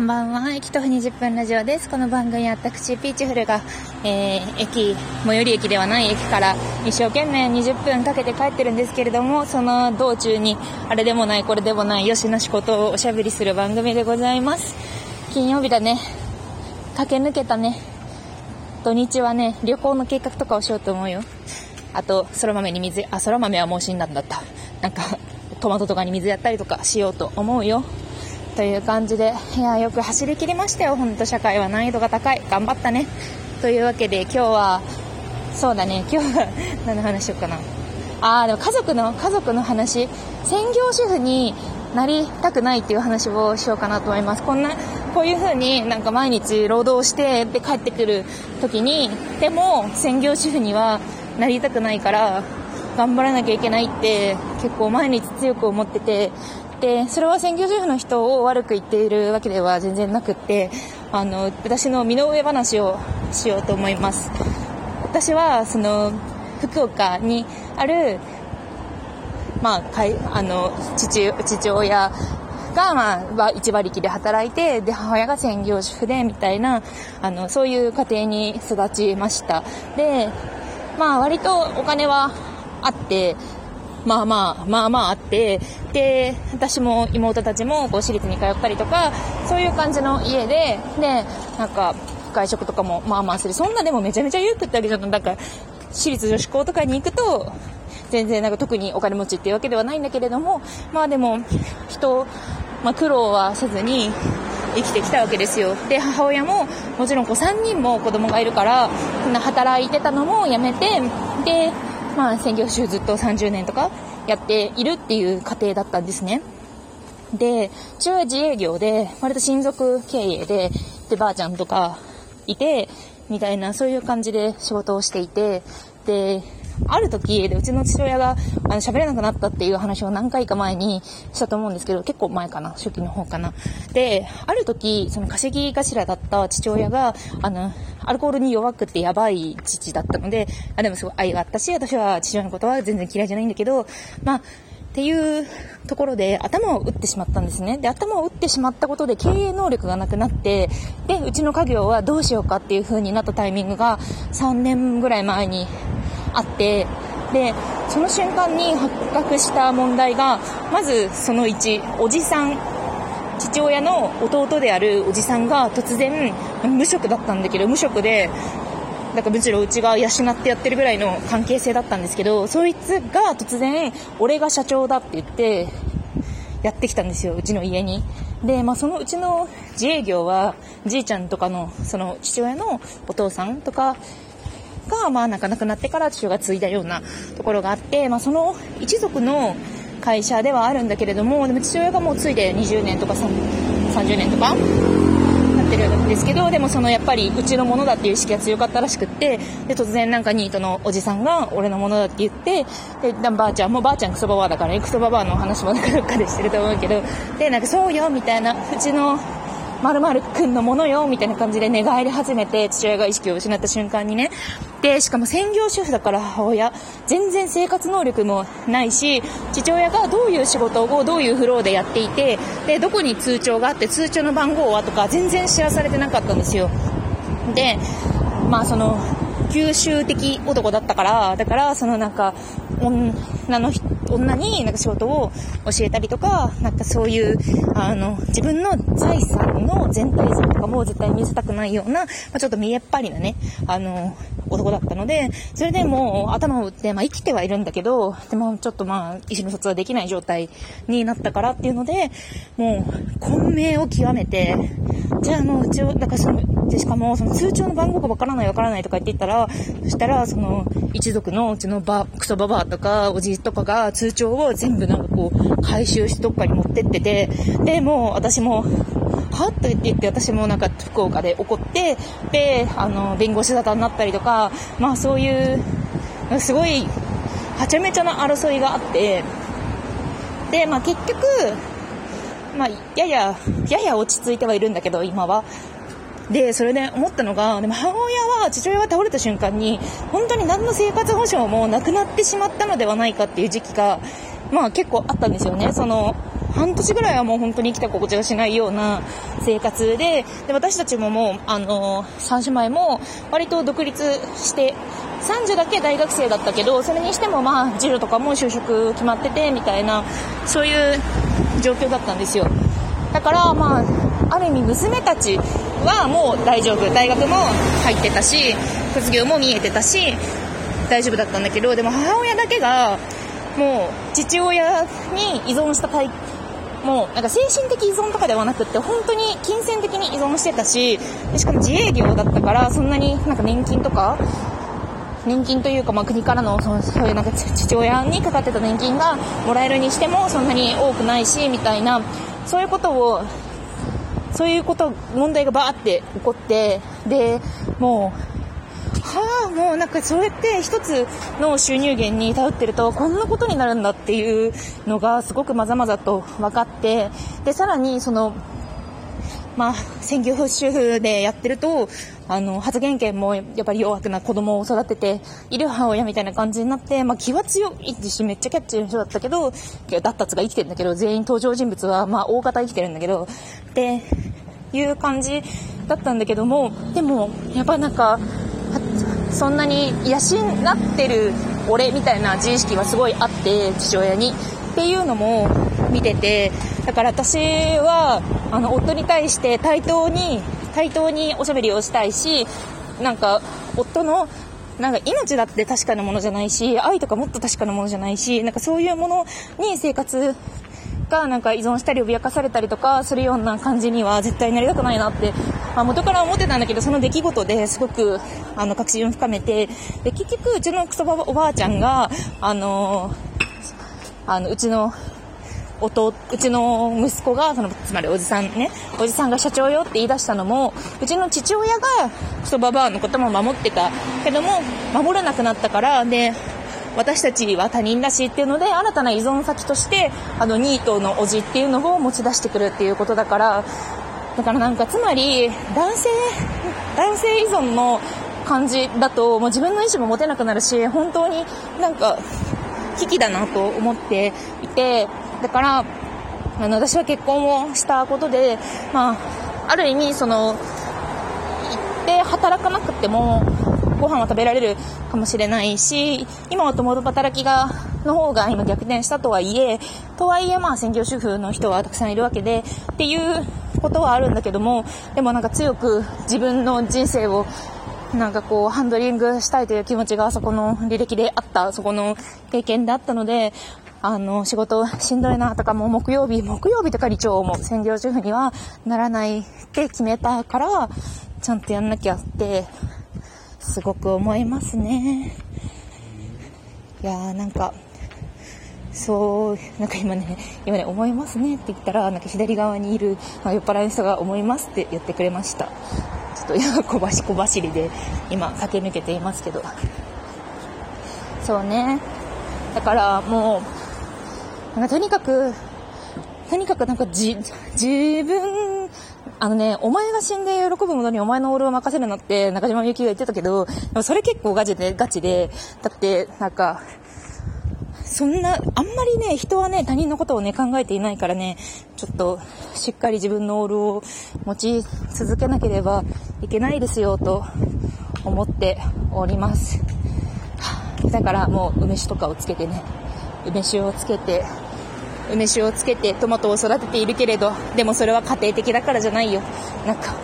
こんばんは。駅徒歩20分ラジオです。この番組は私、ピーチフルが、えー、駅、最寄り駅ではない駅から一生懸命20分かけて帰ってるんですけれども、その道中に、あれでもない、これでもない、よしなしことをおしゃべりする番組でございます。金曜日だね。駆け抜けたね。土日はね、旅行の計画とかをしようと思うよ。あと、空豆に水、あ、空豆はもう死んだんだった。なんか、トマトとかに水やったりとかしようと思うよ。という感じで、いや、よく走り切りましたよ。ほんと社会は難易度が高い。頑張ったね。というわけで今日は、そうだね、今日は 何の話しようかな。あー、でも家族の、家族の話。専業主婦になりたくないっていう話をしようかなと思います。こんな、こういう風になんか毎日労働してで帰ってくる時に、でも専業主婦にはなりたくないから頑張らなきゃいけないって結構毎日強く思ってて、で、それは専業主婦の人を悪く言っているわけでは全然なくって、あの、私の身の上話をしようと思います。私は、その、福岡にある、まあ、かいあの父父親が、まあ、一馬力で働いてで母親が専業主婦でみたいなあのそういう家庭に育ちましたで、まあ、割とお金はあってまあまあ、まあまああって、で、私も妹たちもこう私立に通ったりとか、そういう感じの家で、で、なんか、外食とかもまあまあする。そんなでもめちゃめちゃ裕福ってわけじゃない。なんか、私立女子校とかに行くと、全然なんか特にお金持ちっていうわけではないんだけれども、まあでも、人、まあ苦労はせずに、生きてきたわけですよ。で、母親も、もちろんこう3人も子供がいるから、働いてたのもやめて、で、まあ、専業主婦ずっと30年とかやっているっていう過程だったんですね。で、父親自営業で、割と親族経営で、で、ばあちゃんとかいて、みたいな、そういう感じで仕事をしていて、で、ある時、で、うちの父親が、あの、喋れなくなったっていう話を何回か前にしたと思うんですけど、結構前かな、初期の方かな。で、ある時、その稼ぎ頭だった父親が、あの、アルコールに弱くてやばい父だったので、あ、でもすごい愛があったし、私は父親のことは全然嫌いじゃないんだけど、まあ、っていうところで頭を打ってしまったんですね。で、頭を打ってしまったことで経営能力がなくなって、で、うちの家業はどうしようかっていう風になったタイミングが3年ぐらい前にあって、で、その瞬間に発覚した問題が、まずその1、おじさん、父親の弟であるおじさんが突然、無職だったんだけど、無職で、だからむしろうちが養ってやってるぐらいの関係性だったんですけど、そいつが突然、俺が社長だって言って、やってきたんですよ、うちの家に。で、まあそのうちの自営業は、じいちゃんとかの、その父親のお父さんとか、が、まあ、なかなくなってから父が継いだようなところがあって、まあ、その一族の会社ではあるんだけれども、でも父親がもう継いで20年とか30年とかなってるんですけど、でもそのやっぱりうちのものだっていう意識が強かったらしくって、で、突然なんかニートのおじさんが俺のものだって言って、で、ばあちゃんもばあちゃんクソババアだからね、クソババアの話もなんかどっかでしてると思うけど、で、なんかそうよ、みたいな、うちのまるくんのものよ、みたいな感じで寝返り始めて、父親が意識を失った瞬間にね。で、しかも専業主婦だから母親、全然生活能力もないし、父親がどういう仕事をどういうフローでやっていて、で、どこに通帳があって、通帳の番号はとか、全然知らされてなかったんですよ。で、まあその、九州的男だったから、だから、そのなんか、女の女になんか仕事を教えたりとか、なんかそういう、あの、自分の財産の全体像とかも絶対見せたくないような、まあ、ちょっと見えっぱりなね、あの、男だったので、それでもう頭を打って、まあ生きてはいるんだけど、でもちょっとまあ、意思の疎通はできない状態になったからっていうので、もう、混迷を極めて、じゃああの、うちを、だからその、で、しかも、その通帳の番号がわからないわからないとか言って言ったら、そしたら、その、一族のうちのば、クソババアとか、おじいとかが通帳を全部なんかこう、回収してどっかに持ってってて、で、もう私も、はっ？と言って言って、私もなんか福岡で怒って、で、あの、弁護士沙汰になったりとか、まあそういう、すごい、はちゃめちゃな争いがあって、で、まあ結局、まあ、やや、やや落ち着いてはいるんだけど、今は。で、それで思ったのが、でも母親は、父親が倒れた瞬間に、本当に何の生活保障もなくなってしまったのではないかっていう時期が、まあ結構あったんですよね。その、半年ぐらいはもう本当に生きた心地がしないような生活で、で、私たちももう、あの、三姉妹も割と独立して、三女だけ大学生だったけど、それにしてもまあ、次女とかも就職決まってて、みたいな、そういう状況だったんですよ。だから、まあ、ある意味娘たちはもう大丈夫。大学も入ってたし、卒業も見えてたし、大丈夫だったんだけど、でも母親だけが、もう父親に依存したタイもうなんか精神的依存とかではなくって本当に金銭的に依存してたししかも自営業だったからそんなになんか年金とか年金というか、まあ、国からのそのそういうなんか父親にかかってた年金がもらえるにしてもそんなに多くないしみたいなそういうことをそういうこと問題がバーって起こってでもうはあ、もうなんかそうやって一つの収入源に頼ってるとこんなことになるんだっていうのがすごくまざまざと分かってでさらにそのまあ、専業主婦でやってると、あの、発言権もやっぱり弱くな子供を育てている母親みたいな感じになって、まあ、気は強いし、めっちゃキャッチーな人だったけど、だったつが生きてるんだけど、全員登場人物は、まあ、大方生きてるんだけど、っていう感じだったんだけども、でも、やっぱなんか、そんなに養ってる俺みたいな自意識はすごいあって父親にっていうのも見ててだから私はあの夫に対して対等に対等におしゃべりをしたいしなんか夫のなんか命だって確かなものじゃないし愛とかもっと確かなものじゃないしなんかそういうものに生活がなんか依存したり脅かされたりとかするような感じには絶対なりたくないなって、まあ、元から思ってたんだけどその出来事ですごくあの確信を深めてで結局うちのクソバおばあちゃんがあのあのうちの弟うちの息子がそのつまりおじさんねおじさんが社長よって言い出したのもうちの父親がクソババアのことも守ってた。けども守れなくなったからで私たちは他人だしっていうので新たな依存先としてあのニートのおじっていうのを持ち出してくるっていうことだから。だからなんかつまり男性男性依存の感じだともう自分の意思も持てなくなるし本当になんか危機だなと思っていてだからあの私は結婚をしたことで、まあ、ある意味その行って働かなくてもご飯は食べられるかもしれないし、今は共働きが、の方が今逆転したとはいえ、とはいえまあ専業主婦の人はたくさんいるわけで、っていうことはあるんだけども、でもなんか強く自分の人生をなんかこう、ハンドリングしたいという気持ちがそこの履歴であった、そこの経験であったので、あの、仕事しんどいなとかも木曜日、木曜日とか日曜も専業主婦にはならないって決めたから、ちゃんとやんなきゃってすごく思いますね。いやーなんか、そう、なんか今ね、今ね、思いますねって言ったら、なんか左側にいる、酔っ払いの人が思いますって言ってくれました。ちょっと今小走小走りで今駆け抜けていますけど。そうね。だからもう、なんかとにかく、とにかくなんかじ、自分あのね、お前が死んで喜ぶものにお前のオールを任せるのって中島みゆきが言ってたけど、でもそれ結構ガチで、ガチで、だって、なんか、そんな、あんまりね、人はね、他人のことをね、考えていないからね、ちょっと、しっかり自分のオールを持ち続けなければいけないですよ、と思っております。だからもう梅酒とかをつけてね、梅酒をつけて、梅酒をつけてトマトを育てているけれど、でもそれは家庭的だからじゃないよ。なんか、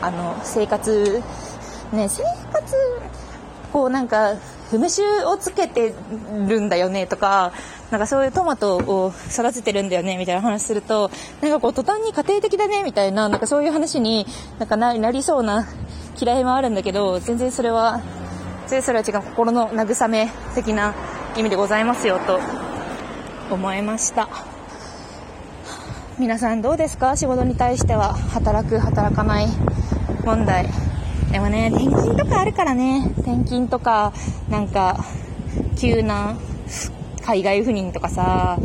あの、生活、ね、生活、こうなんか、梅酒をつけてるんだよねとか、なんかそういうトマトを育ててるんだよねみたいな話すると、なんかこう途端に家庭的だねみたいな、なんかそういう話になんかなりそうな嫌いもあるんだけど、全然それは、全然それは違う心の慰め的な意味でございますよと思いました。皆さんどうですか？仕事に対しては働く働かない問題でもね転勤とかあるからね。転勤とかなんか急な海外赴任とかさ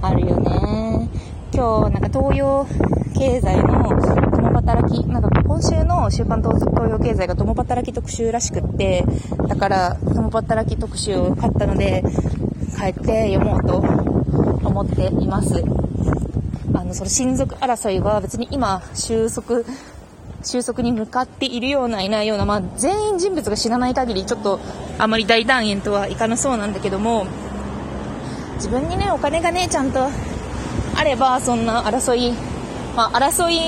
あるよね。今日なんか東洋経済の共働きなんか今週の週刊東洋経済が共働き特集らしくってだから共働き特集を買ったので帰って読もうと思っています。あの、その親族争いは別に今、収束、収束に向かっているような、いないような、まあ、全員人物が死なない限り、ちょっと、あまり大団円とはいかなそうなんだけども、自分にね、お金がね、ちゃんとあれば、そんな争い、まあ、争い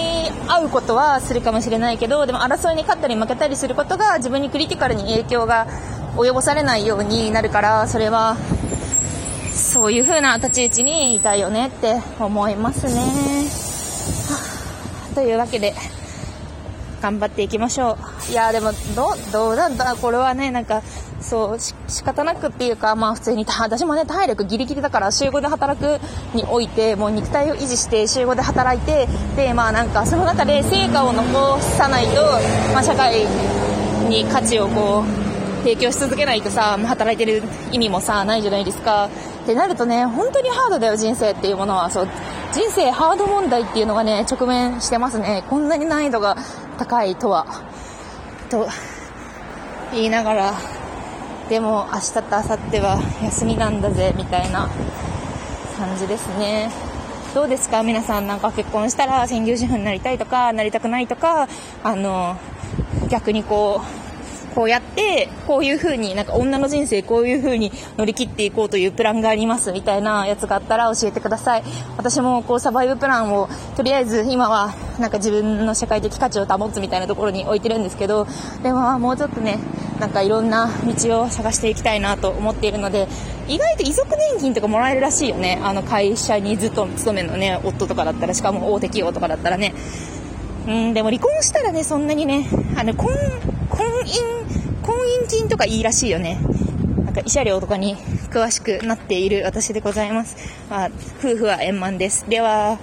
合うことはするかもしれないけど、でも争いに勝ったり負けたりすることが自分にクリティカルに影響が及ぼされないようになるから、それは、そういう風な立ち位置にいたいよねって思いますね。というわけで、頑張っていきましょう。いやでも、ど、どうなんだ？これはね、なんか、そう、し仕方なくっていうか、まあ普通に、私もね、体力ギリギリだから、週5で働くにおいて、もう肉体を維持して週5で働いて、で、まあなんか、その中で成果を残さないと、まあ社会に価値をこう、提供し続けないとさ、働いてる意味もさ、ないじゃないですか。ってなるとね、本当にハードだよ、人生っていうものは。そう、人生ハード問題っていうのがね、直面してますね。こんなに難易度が高いとは。と、言いながら、でも明日と明後日は休みなんだぜ、みたいな感じですね。どうですか？皆さんなんか結婚したら専業主婦になりたいとか、なりたくないとか、あの、逆にこう、こうやって、こういう風に、なんか女の人生こういう風に乗り切っていこうというプランがありますみたいなやつがあったら教えてください。私もこうサバイブプランを、とりあえず今はなんか自分の社会的価値を保つみたいなところに置いてるんですけど、でももうちょっとね、なんかいろんな道を探していきたいなと思っているので、意外と遺族年金とかもらえるらしいよね。あの会社にずっと勤めのね、夫とかだったら、しかも大手企業とかだったらね。うん、でも離婚したらね、そんなにね、あの、婚、婚姻、婚姻金とかいいらしいよね。なんか慰謝料とかに詳しくなっている私でございます。まあ、夫婦は円満です。では、